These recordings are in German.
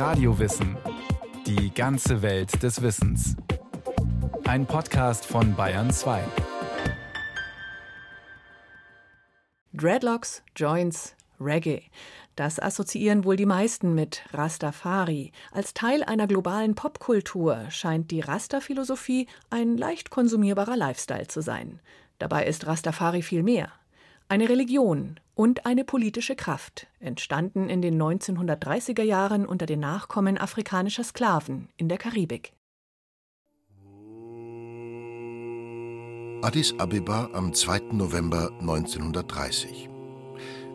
Radiowissen. Die ganze Welt des Wissens. Ein Podcast von Bayern 2. Dreadlocks, Joints, Reggae. Das assoziieren wohl die meisten mit Rastafari. Als Teil einer globalen Popkultur scheint die Rasta-Philosophie ein leicht konsumierbarer Lifestyle zu sein. Dabei ist Rastafari viel mehr. Eine Religion und eine politische Kraft, entstanden in den 1930er Jahren unter den Nachkommen afrikanischer Sklaven in der Karibik. Addis Abeba am 2. November 1930.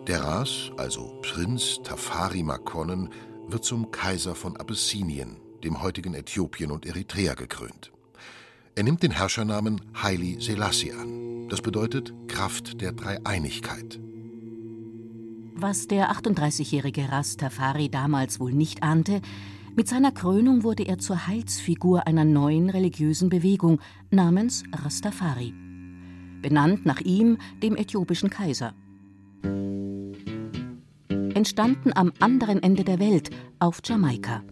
Der Ras, also Prinz Tafari Makonnen, wird zum Kaiser von Abessinien, dem heutigen Äthiopien und Eritrea, gekrönt. Er nimmt den Herrschernamen Haile Selassie an. Das bedeutet Kraft der Dreieinigkeit. Was der 38-jährige Rastafari damals wohl nicht ahnte, mit seiner Krönung wurde er zur Heilsfigur einer neuen religiösen Bewegung namens Rastafari. Benannt nach ihm, dem äthiopischen Kaiser. Entstanden am anderen Ende der Welt, auf Jamaika.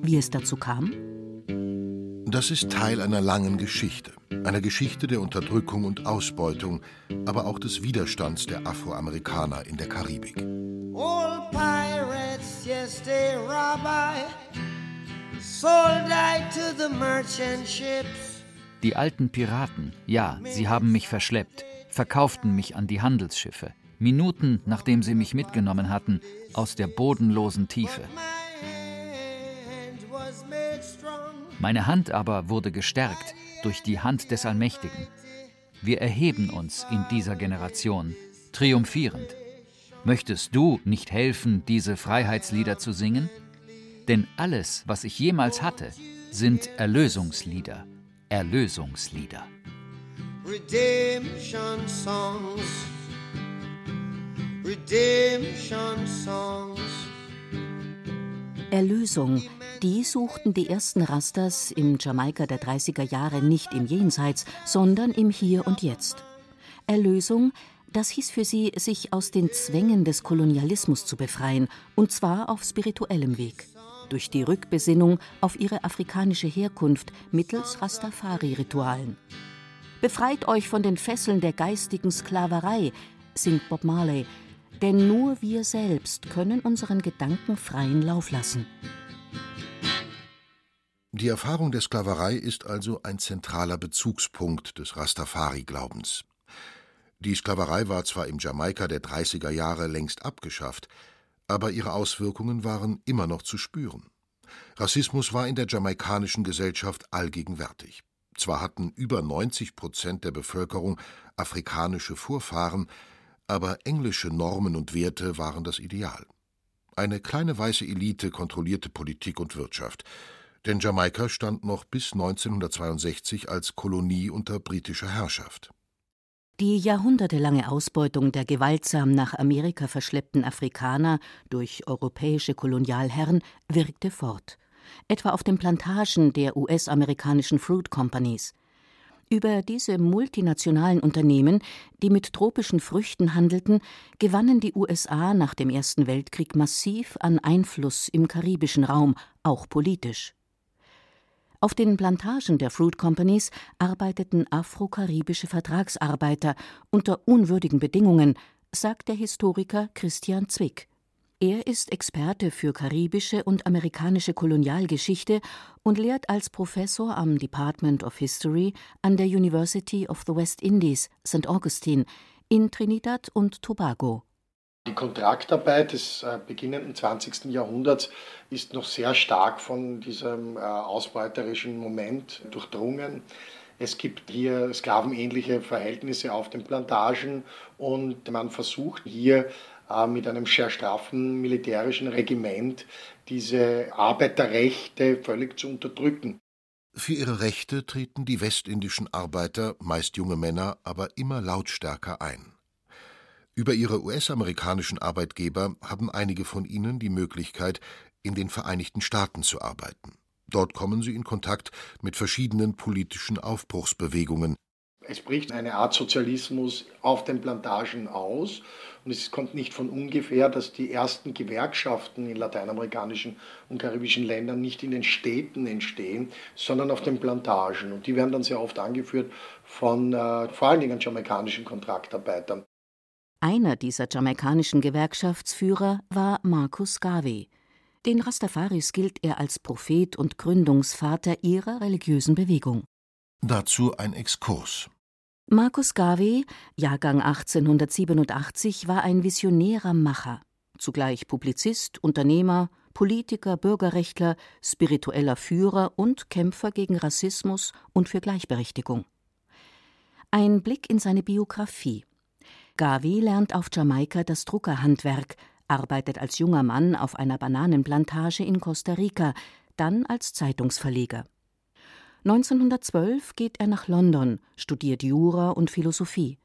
Wie es dazu kam? Das ist Teil einer langen Geschichte. Einer Geschichte der Unterdrückung und Ausbeutung, aber auch des Widerstands der Afroamerikaner in der Karibik. All pirates, yes, they rabbi, sold I to the merchant ships. Die alten Piraten, ja, sie haben mich verschleppt, verkauften mich an die Handelsschiffe, Minuten nachdem sie mich mitgenommen hatten, aus der bodenlosen Tiefe. Meine Hand aber wurde gestärkt durch die Hand des Allmächtigen. Wir erheben uns in dieser Generation, triumphierend. Möchtest du nicht helfen, diese Freiheitslieder zu singen? Denn alles, was ich jemals hatte, sind Erlösungslieder. Erlösungslieder. Redemption Songs. Redemption Songs. Erlösung die suchten die ersten Rastas im Jamaika der 30er Jahre nicht im Jenseits, sondern im Hier und Jetzt. Erlösung, das hieß für sie, sich aus den Zwängen des Kolonialismus zu befreien, und zwar auf spirituellem Weg. Durch die Rückbesinnung auf ihre afrikanische Herkunft mittels Rastafari-Ritualen. Befreit euch von den Fesseln der geistigen Sklaverei, singt Bob Marley, denn nur wir selbst können unseren Gedanken freien Lauf lassen. Die Erfahrung der Sklaverei ist also ein zentraler Bezugspunkt des Rastafari-Glaubens. Die Sklaverei war zwar im Jamaika der 30er Jahre längst abgeschafft, aber ihre Auswirkungen waren immer noch zu spüren. Rassismus war in der jamaikanischen Gesellschaft allgegenwärtig. Zwar hatten über 90 Prozent der Bevölkerung afrikanische Vorfahren, aber englische Normen und Werte waren das Ideal. Eine kleine weiße Elite kontrollierte Politik und Wirtschaft, denn Jamaika stand noch bis 1962 als Kolonie unter britischer Herrschaft. Die jahrhundertelange Ausbeutung der gewaltsam nach Amerika verschleppten Afrikaner durch europäische Kolonialherren wirkte fort, etwa auf den Plantagen der US-amerikanischen Fruit Companies. Über diese multinationalen Unternehmen, die mit tropischen Früchten handelten, gewannen die USA nach dem Ersten Weltkrieg massiv an Einfluss im karibischen Raum, auch politisch. Auf den Plantagen der Fruit Companies arbeiteten afro-karibische Vertragsarbeiter unter unwürdigen Bedingungen, sagt der Historiker Christian Zwick. Er ist Experte für karibische und amerikanische Kolonialgeschichte und lehrt als Professor am Department of History an der University of the West Indies, St. Augustine, in Trinidad und Tobago. Die Kontraktarbeit des äh, beginnenden 20. Jahrhunderts ist noch sehr stark von diesem äh, ausbeuterischen Moment durchdrungen. Es gibt hier sklavenähnliche Verhältnisse auf den Plantagen und man versucht hier mit einem sehr straffen militärischen Regiment diese Arbeiterrechte völlig zu unterdrücken. Für ihre Rechte treten die westindischen Arbeiter, meist junge Männer, aber immer lautstärker ein. Über ihre US-amerikanischen Arbeitgeber haben einige von ihnen die Möglichkeit, in den Vereinigten Staaten zu arbeiten. Dort kommen sie in Kontakt mit verschiedenen politischen Aufbruchsbewegungen. Es bricht eine Art Sozialismus auf den Plantagen aus. Und es kommt nicht von ungefähr, dass die ersten Gewerkschaften in lateinamerikanischen und karibischen Ländern nicht in den Städten entstehen, sondern auf den Plantagen. Und die werden dann sehr oft angeführt von äh, vor allen Dingen jamaikanischen Kontraktarbeitern. Einer dieser jamaikanischen Gewerkschaftsführer war Marcus Garvey. Den Rastafaris gilt er als Prophet und Gründungsvater ihrer religiösen Bewegung. Dazu ein Exkurs. Marcus Garvey, Jahrgang 1887, war ein visionärer Macher, zugleich Publizist, Unternehmer, Politiker, Bürgerrechtler, spiritueller Führer und Kämpfer gegen Rassismus und für Gleichberechtigung. Ein Blick in seine Biografie. Garvey lernt auf Jamaika das Druckerhandwerk, arbeitet als junger Mann auf einer Bananenplantage in Costa Rica, dann als Zeitungsverleger. 1912 geht er nach London, studiert Jura und Philosophie.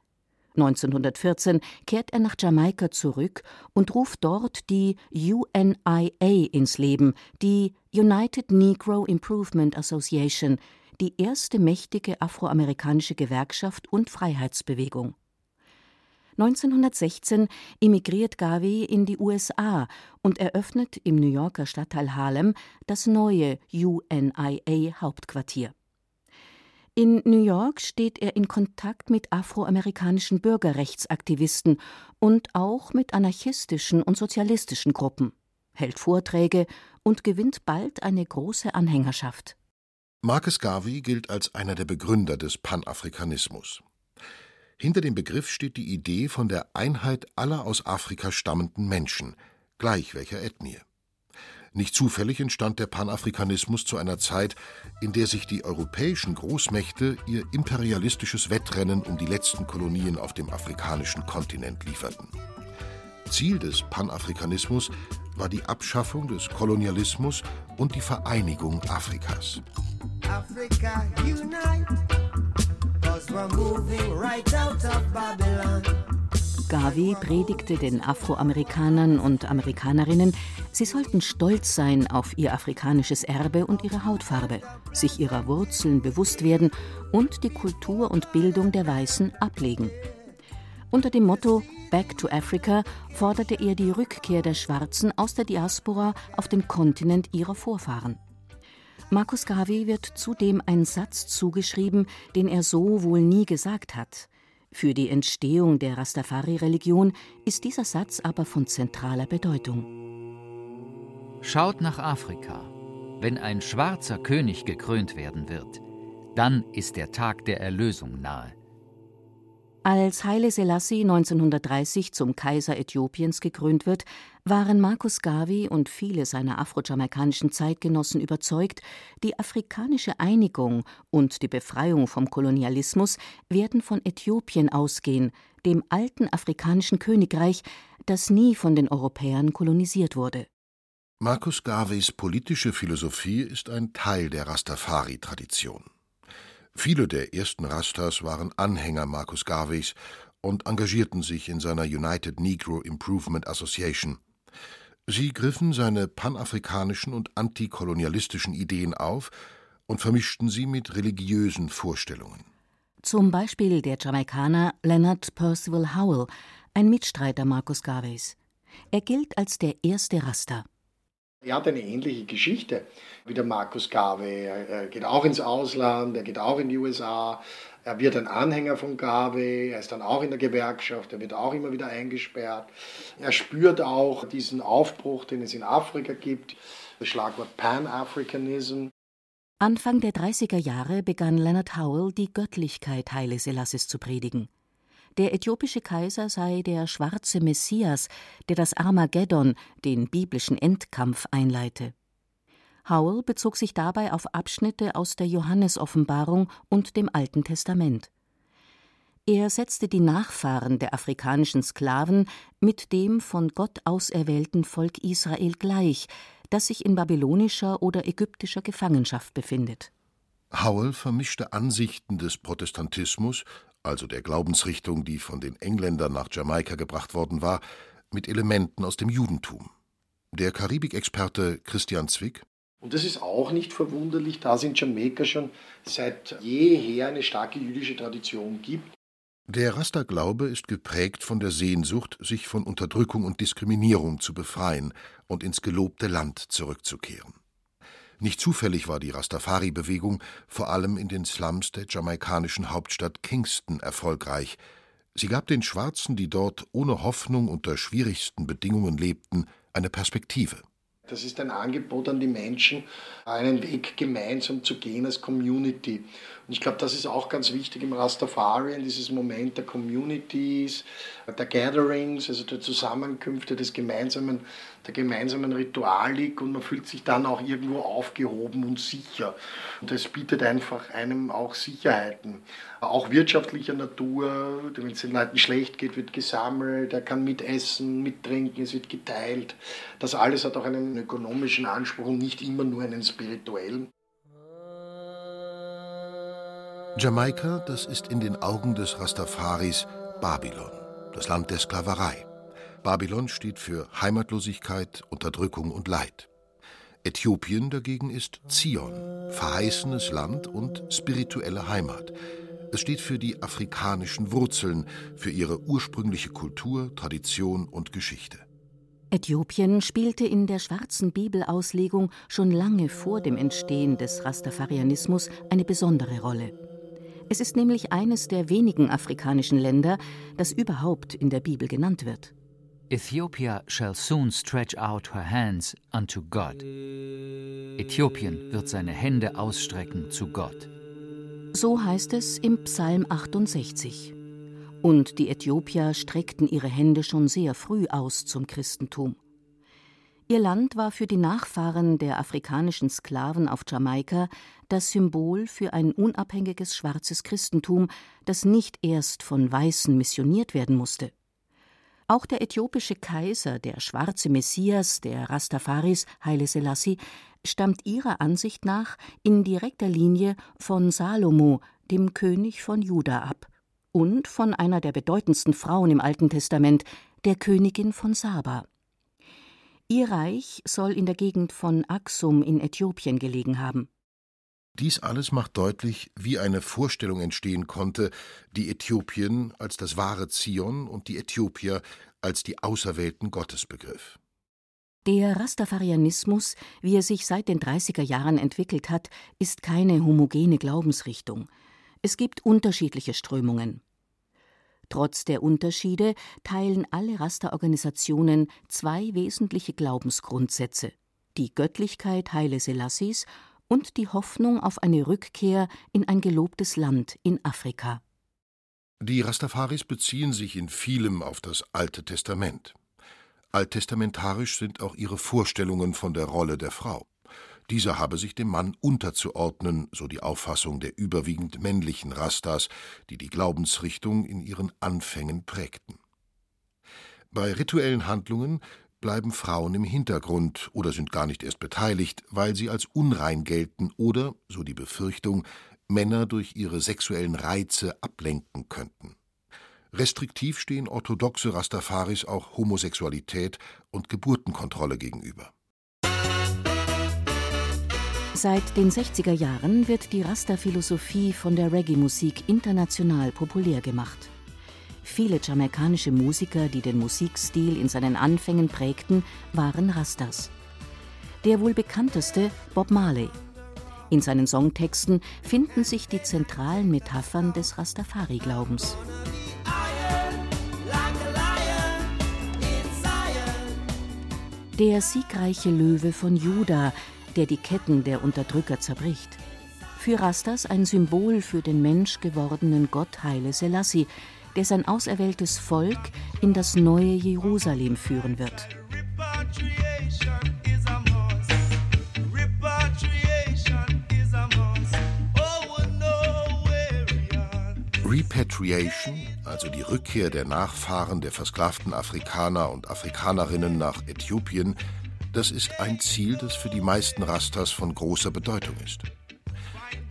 1914 kehrt er nach Jamaika zurück und ruft dort die UNIA ins Leben, die United Negro Improvement Association, die erste mächtige afroamerikanische Gewerkschaft und Freiheitsbewegung. 1916 emigriert Garvey in die USA und eröffnet im New Yorker Stadtteil Harlem das neue UNIA-Hauptquartier. In New York steht er in Kontakt mit afroamerikanischen Bürgerrechtsaktivisten und auch mit anarchistischen und sozialistischen Gruppen, hält Vorträge und gewinnt bald eine große Anhängerschaft. Marcus Garvey gilt als einer der Begründer des Panafrikanismus. Hinter dem Begriff steht die Idee von der Einheit aller aus Afrika stammenden Menschen, gleich welcher Ethnie. Nicht zufällig entstand der Panafrikanismus zu einer Zeit, in der sich die europäischen Großmächte ihr imperialistisches Wettrennen um die letzten Kolonien auf dem afrikanischen Kontinent lieferten. Ziel des Panafrikanismus war die Abschaffung des Kolonialismus und die Vereinigung Afrikas. Africa unite. Garvey predigte den Afroamerikanern und Amerikanerinnen, sie sollten stolz sein auf ihr afrikanisches Erbe und ihre Hautfarbe, sich ihrer Wurzeln bewusst werden und die Kultur und Bildung der Weißen ablegen. Unter dem Motto Back to Africa forderte er die Rückkehr der Schwarzen aus der Diaspora auf den Kontinent ihrer Vorfahren. Markus Garvey wird zudem ein Satz zugeschrieben, den er so wohl nie gesagt hat. Für die Entstehung der Rastafari-Religion ist dieser Satz aber von zentraler Bedeutung. Schaut nach Afrika. Wenn ein schwarzer König gekrönt werden wird, dann ist der Tag der Erlösung nahe. Als Haile Selassie 1930 zum Kaiser Äthiopiens gekrönt wird, waren Marcus Garvey und viele seiner afrojamaikanischen Zeitgenossen überzeugt, die afrikanische Einigung und die Befreiung vom Kolonialismus werden von Äthiopien ausgehen, dem alten afrikanischen Königreich, das nie von den Europäern kolonisiert wurde. Marcus Garveys politische Philosophie ist ein Teil der Rastafari-Tradition. Viele der ersten Rastas waren Anhänger Marcus Garveys und engagierten sich in seiner United Negro Improvement Association. Sie griffen seine panafrikanischen und antikolonialistischen Ideen auf und vermischten sie mit religiösen Vorstellungen. Zum Beispiel der Jamaikaner Leonard Percival Howell, ein Mitstreiter Marcus Garveys. Er gilt als der erste Rasta. Er hat eine ähnliche Geschichte wie der Markus Garvey. Er geht auch ins Ausland, er geht auch in die USA, er wird ein Anhänger von Garvey, er ist dann auch in der Gewerkschaft, er wird auch immer wieder eingesperrt. Er spürt auch diesen Aufbruch, den es in Afrika gibt, das Schlagwort Pan-Africanism. Anfang der 30er Jahre begann Leonard Howell die Göttlichkeit Haile Selasses zu predigen. Der äthiopische Kaiser sei der schwarze Messias, der das Armageddon, den biblischen Endkampf, einleite. Howell bezog sich dabei auf Abschnitte aus der Johannesoffenbarung und dem Alten Testament. Er setzte die Nachfahren der afrikanischen Sklaven mit dem von Gott auserwählten Volk Israel gleich, das sich in babylonischer oder ägyptischer Gefangenschaft befindet. Howell vermischte Ansichten des Protestantismus also der Glaubensrichtung, die von den Engländern nach Jamaika gebracht worden war, mit Elementen aus dem Judentum. Der Karibikexperte Christian Zwick Und das ist auch nicht verwunderlich, da es in Jamaika schon seit jeher eine starke jüdische Tradition gibt. Der Rasta-Glaube ist geprägt von der Sehnsucht, sich von Unterdrückung und Diskriminierung zu befreien und ins gelobte Land zurückzukehren. Nicht zufällig war die Rastafari-Bewegung vor allem in den Slums der jamaikanischen Hauptstadt Kingston erfolgreich. Sie gab den Schwarzen, die dort ohne Hoffnung unter schwierigsten Bedingungen lebten, eine Perspektive. Das ist ein Angebot an die Menschen, einen Weg gemeinsam zu gehen als Community. Und ich glaube, das ist auch ganz wichtig im Rastafari, in dieses Moment der Communities, der Gatherings, also der Zusammenkünfte, des gemeinsamen, der gemeinsamen Ritualik und man fühlt sich dann auch irgendwo aufgehoben und sicher. Und das bietet einfach einem auch Sicherheiten. Auch wirtschaftlicher Natur, wenn es den Leuten schlecht geht, wird gesammelt, er kann mitessen, mittrinken, es wird geteilt. Das alles hat auch einen ökonomischen Anspruch und nicht immer nur einen spirituellen. Jamaika, das ist in den Augen des Rastafaris Babylon, das Land der Sklaverei. Babylon steht für Heimatlosigkeit, Unterdrückung und Leid. Äthiopien dagegen ist Zion, verheißenes Land und spirituelle Heimat. Es steht für die afrikanischen Wurzeln, für ihre ursprüngliche Kultur, Tradition und Geschichte. Äthiopien spielte in der schwarzen Bibelauslegung schon lange vor dem Entstehen des Rastafarianismus eine besondere Rolle. Es ist nämlich eines der wenigen afrikanischen Länder, das überhaupt in der Bibel genannt wird. Ethiopia shall soon stretch out her hands unto God. Äthiopien wird seine Hände ausstrecken zu Gott. So heißt es im Psalm 68. Und die Äthiopier streckten ihre Hände schon sehr früh aus zum Christentum. Ihr Land war für die Nachfahren der afrikanischen Sklaven auf Jamaika das Symbol für ein unabhängiges schwarzes Christentum, das nicht erst von Weißen missioniert werden musste. Auch der äthiopische Kaiser, der schwarze Messias der Rastafaris, Haile Selassie, stammt ihrer Ansicht nach in direkter Linie von Salomo, dem König von Juda, ab, und von einer der bedeutendsten Frauen im Alten Testament, der Königin von Saba. Ihr Reich soll in der Gegend von Aksum in Äthiopien gelegen haben. Dies alles macht deutlich, wie eine Vorstellung entstehen konnte, die Äthiopien als das wahre Zion und die Äthiopier als die Auserwählten Gottes begriff. Der Rastafarianismus, wie er sich seit den 30er Jahren entwickelt hat, ist keine homogene Glaubensrichtung. Es gibt unterschiedliche Strömungen. Trotz der Unterschiede teilen alle Rasterorganisationen zwei wesentliche Glaubensgrundsätze: die Göttlichkeit Haile Selassies und die Hoffnung auf eine Rückkehr in ein gelobtes Land in Afrika. Die Rastafaris beziehen sich in vielem auf das Alte Testament. Alttestamentarisch sind auch ihre Vorstellungen von der Rolle der Frau. Dieser habe sich dem Mann unterzuordnen, so die Auffassung der überwiegend männlichen Rastas, die die Glaubensrichtung in ihren Anfängen prägten. Bei rituellen Handlungen bleiben Frauen im Hintergrund oder sind gar nicht erst beteiligt, weil sie als unrein gelten oder, so die Befürchtung, Männer durch ihre sexuellen Reize ablenken könnten. Restriktiv stehen orthodoxe Rastafaris auch Homosexualität und Geburtenkontrolle gegenüber. Seit den 60er Jahren wird die Rasta-Philosophie von der Reggae-Musik international populär gemacht. Viele jamaikanische Musiker, die den Musikstil in seinen Anfängen prägten, waren Rastas. Der wohl bekannteste Bob Marley. In seinen Songtexten finden sich die zentralen Metaphern des Rastafari-Glaubens. Der siegreiche Löwe von Juda der die Ketten der Unterdrücker zerbricht. Für Rastas ein Symbol für den Mensch gewordenen Gott Heile Selassie, der sein auserwähltes Volk in das neue Jerusalem führen wird. Repatriation, also die Rückkehr der Nachfahren der versklavten Afrikaner und Afrikanerinnen nach Äthiopien, das ist ein Ziel, das für die meisten Rastas von großer Bedeutung ist.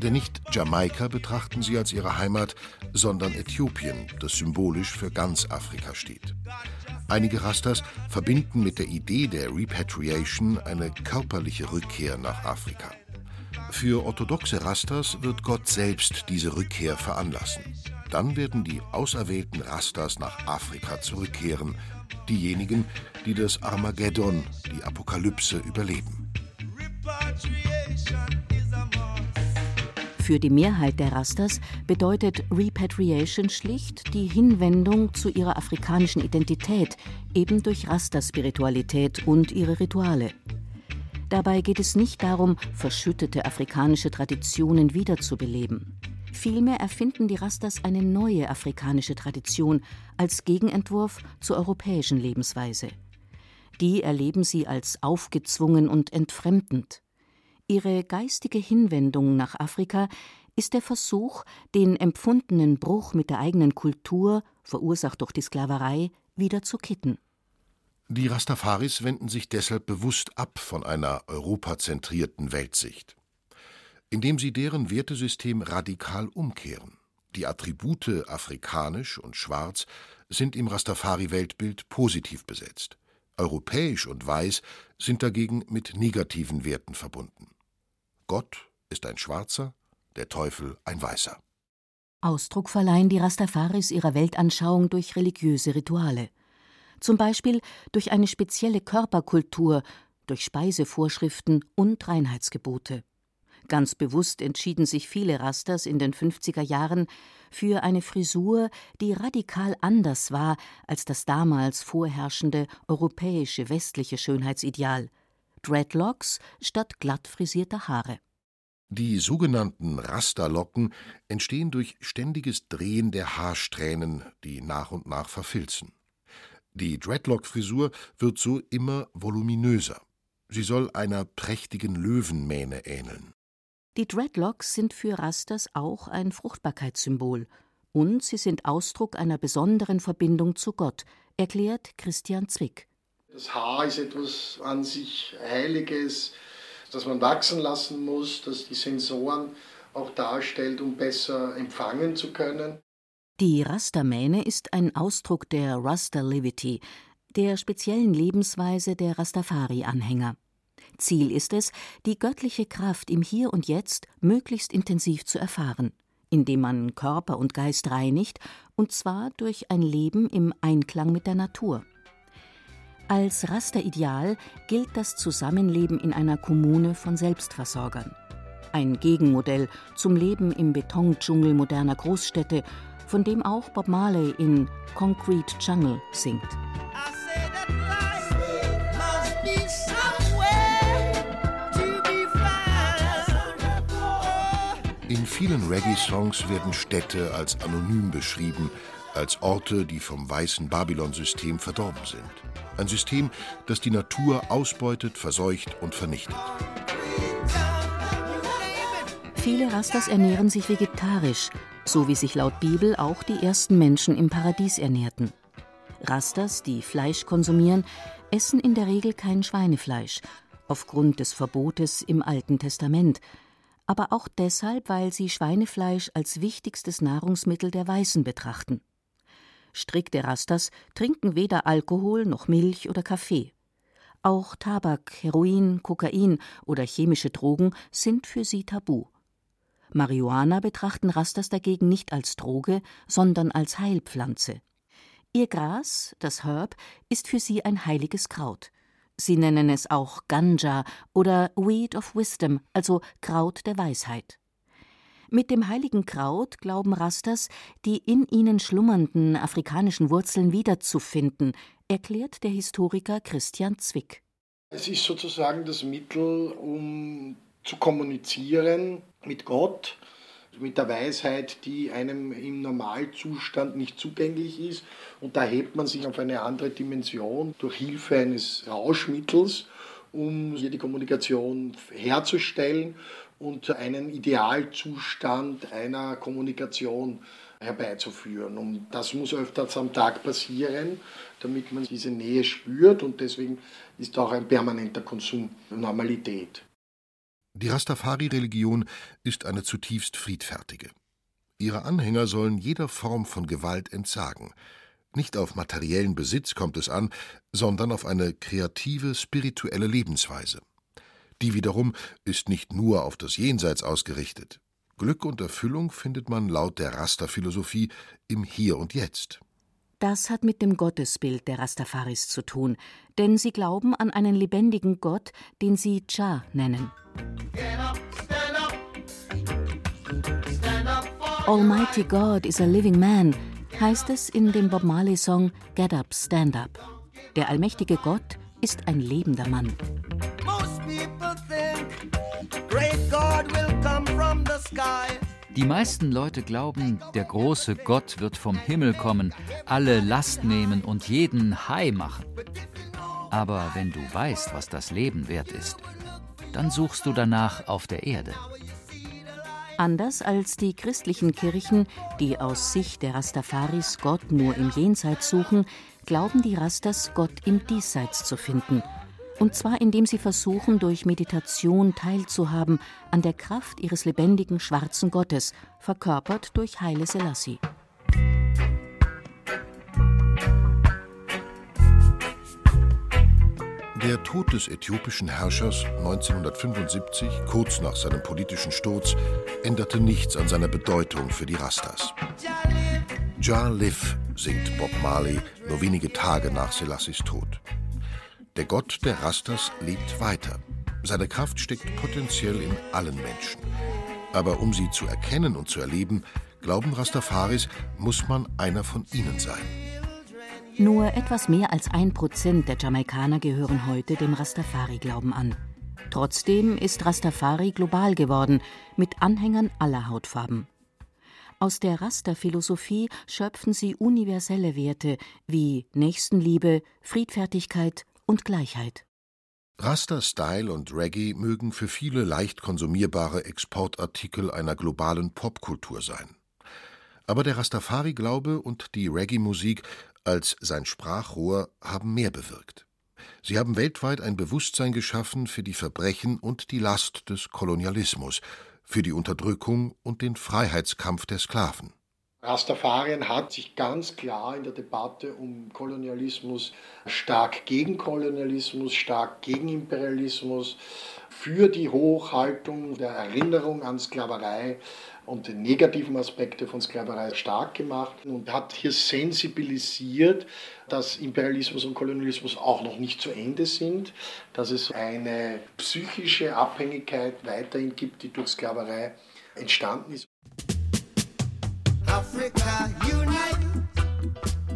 Denn nicht Jamaika betrachten sie als ihre Heimat, sondern Äthiopien, das symbolisch für ganz Afrika steht. Einige Rastas verbinden mit der Idee der Repatriation eine körperliche Rückkehr nach Afrika. Für orthodoxe Rastas wird Gott selbst diese Rückkehr veranlassen. Dann werden die auserwählten Rastas nach Afrika zurückkehren, diejenigen, die das Armageddon, die Apokalypse überleben. Für die Mehrheit der Rastas bedeutet Repatriation schlicht die Hinwendung zu ihrer afrikanischen Identität, eben durch Rasta-Spiritualität und ihre Rituale. Dabei geht es nicht darum, verschüttete afrikanische Traditionen wiederzubeleben. Vielmehr erfinden die Rastas eine neue afrikanische Tradition als Gegenentwurf zur europäischen Lebensweise. Die erleben sie als aufgezwungen und entfremdend. Ihre geistige Hinwendung nach Afrika ist der Versuch, den empfundenen Bruch mit der eigenen Kultur, verursacht durch die Sklaverei, wieder zu kitten. Die Rastafaris wenden sich deshalb bewusst ab von einer europazentrierten Weltsicht, indem sie deren Wertesystem radikal umkehren. Die Attribute afrikanisch und schwarz sind im Rastafari-Weltbild positiv besetzt. Europäisch und weiß sind dagegen mit negativen Werten verbunden. Gott ist ein Schwarzer, der Teufel ein Weißer. Ausdruck verleihen die Rastafaris ihrer Weltanschauung durch religiöse Rituale. Zum Beispiel durch eine spezielle Körperkultur, durch Speisevorschriften und Reinheitsgebote. Ganz bewusst entschieden sich viele Rastas in den 50er Jahren für eine Frisur, die radikal anders war als das damals vorherrschende europäische westliche Schönheitsideal. Dreadlocks statt glatt frisierter Haare. Die sogenannten Rasterlocken entstehen durch ständiges Drehen der Haarsträhnen, die nach und nach verfilzen. Die Dreadlock-Frisur wird so immer voluminöser. Sie soll einer prächtigen Löwenmähne ähneln. Die Dreadlocks sind für Rastas auch ein Fruchtbarkeitssymbol und sie sind Ausdruck einer besonderen Verbindung zu Gott, erklärt Christian Zwick. Das Haar ist etwas an sich Heiliges, das man wachsen lassen muss, das die Sensoren auch darstellt, um besser empfangen zu können. Die Rastermähne ist ein Ausdruck der Rasterlivity, der speziellen Lebensweise der Rastafari-Anhänger. Ziel ist es, die göttliche Kraft im Hier und Jetzt möglichst intensiv zu erfahren, indem man Körper und Geist reinigt, und zwar durch ein Leben im Einklang mit der Natur. Als Rasterideal gilt das Zusammenleben in einer Kommune von Selbstversorgern. Ein Gegenmodell zum Leben im Betondschungel moderner Großstädte, von dem auch Bob Marley in Concrete Jungle singt. Vielen Reggae-Songs werden Städte als anonym beschrieben, als Orte, die vom weißen Babylon-System verdorben sind. Ein System, das die Natur ausbeutet, verseucht und vernichtet. Viele Rastas ernähren sich vegetarisch, so wie sich laut Bibel auch die ersten Menschen im Paradies ernährten. Rastas, die Fleisch konsumieren, essen in der Regel kein Schweinefleisch, aufgrund des Verbotes im Alten Testament, aber auch deshalb, weil sie Schweinefleisch als wichtigstes Nahrungsmittel der Weißen betrachten. Strikte Rastas trinken weder Alkohol noch Milch oder Kaffee. Auch Tabak, Heroin, Kokain oder chemische Drogen sind für sie tabu. Marihuana betrachten Rastas dagegen nicht als Droge, sondern als Heilpflanze. Ihr Gras, das Herb, ist für sie ein heiliges Kraut. Sie nennen es auch Ganja oder Weed of Wisdom, also Kraut der Weisheit. Mit dem heiligen Kraut glauben Rastas, die in ihnen schlummernden afrikanischen Wurzeln wiederzufinden, erklärt der Historiker Christian Zwick. Es ist sozusagen das Mittel, um zu kommunizieren mit Gott, mit der Weisheit, die einem im Normalzustand nicht zugänglich ist. Und da hebt man sich auf eine andere Dimension durch Hilfe eines Rauschmittels, um hier die Kommunikation herzustellen und einen Idealzustand einer Kommunikation herbeizuführen. Und das muss öfters am Tag passieren, damit man diese Nähe spürt und deswegen ist auch ein permanenter Konsum Normalität. Die Rastafari-Religion ist eine zutiefst friedfertige. Ihre Anhänger sollen jeder Form von Gewalt entsagen. Nicht auf materiellen Besitz kommt es an, sondern auf eine kreative, spirituelle Lebensweise. Die wiederum ist nicht nur auf das Jenseits ausgerichtet. Glück und Erfüllung findet man laut der Rasta-Philosophie im Hier und Jetzt. Das hat mit dem Gottesbild der Rastafaris zu tun, denn sie glauben an einen lebendigen Gott, den sie Cha nennen. Almighty God is a living man, heißt es in dem Bob Marley-Song Get Up, Stand Up. Der allmächtige Gott ist ein lebender Mann. Die meisten Leute glauben, der große Gott wird vom Himmel kommen, alle Last nehmen und jeden High machen. Aber wenn du weißt, was das Leben wert ist, dann suchst du danach auf der Erde. Anders als die christlichen Kirchen, die aus Sicht der Rastafaris Gott nur im Jenseits suchen, glauben die Rastas, Gott im Diesseits zu finden. Und zwar indem sie versuchen, durch Meditation teilzuhaben an der Kraft ihres lebendigen schwarzen Gottes, verkörpert durch Haile Selassie. Der Tod des äthiopischen Herrschers 1975, kurz nach seinem politischen Sturz, änderte nichts an seiner Bedeutung für die Rastas. Jah live, singt Bob Marley nur wenige Tage nach Selassies Tod. Der Gott der Rastas lebt weiter. Seine Kraft steckt potenziell in allen Menschen. Aber um sie zu erkennen und zu erleben, glauben Rastafaris, muss man einer von ihnen sein. Nur etwas mehr als ein Prozent der Jamaikaner gehören heute dem Rastafari-Glauben an. Trotzdem ist Rastafari global geworden, mit Anhängern aller Hautfarben. Aus der Rasta-Philosophie schöpfen sie universelle Werte wie Nächstenliebe, Friedfertigkeit und Gleichheit. Rasta-Style und Reggae mögen für viele leicht konsumierbare Exportartikel einer globalen Popkultur sein. Aber der Rastafari-Glaube und die Reggae-Musik als sein Sprachrohr haben mehr bewirkt. Sie haben weltweit ein Bewusstsein geschaffen für die Verbrechen und die Last des Kolonialismus, für die Unterdrückung und den Freiheitskampf der Sklaven. Rastafarien hat sich ganz klar in der Debatte um Kolonialismus stark gegen Kolonialismus, stark gegen Imperialismus, für die Hochhaltung der Erinnerung an Sklaverei und die negativen Aspekte von Sklaverei stark gemacht und hat hier sensibilisiert, dass Imperialismus und Kolonialismus auch noch nicht zu Ende sind, dass es eine psychische Abhängigkeit weiterhin gibt, die durch Sklaverei entstanden ist.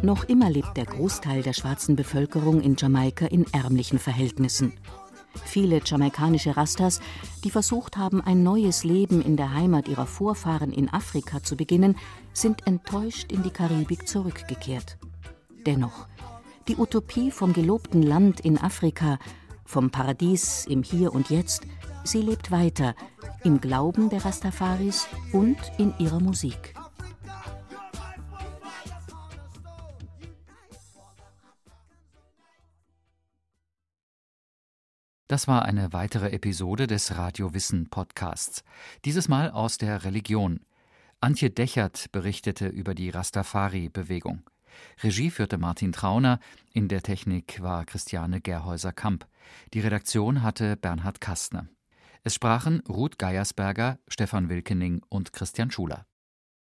Noch immer lebt der Großteil der schwarzen Bevölkerung in Jamaika in ärmlichen Verhältnissen. Viele jamaikanische Rastas, die versucht haben, ein neues Leben in der Heimat ihrer Vorfahren in Afrika zu beginnen, sind enttäuscht in die Karibik zurückgekehrt. Dennoch, die Utopie vom gelobten Land in Afrika, vom Paradies im Hier und Jetzt, sie lebt weiter im Glauben der Rastafaris und in ihrer Musik. Das war eine weitere Episode des Radiowissen Podcasts. Dieses Mal aus der Religion. Antje Dechert berichtete über die Rastafari-Bewegung. Regie führte Martin Trauner, in der Technik war Christiane Gerhäuser-Kamp. Die Redaktion hatte Bernhard Kastner. Es sprachen Ruth Geiersberger, Stefan Wilkening und Christian Schuler.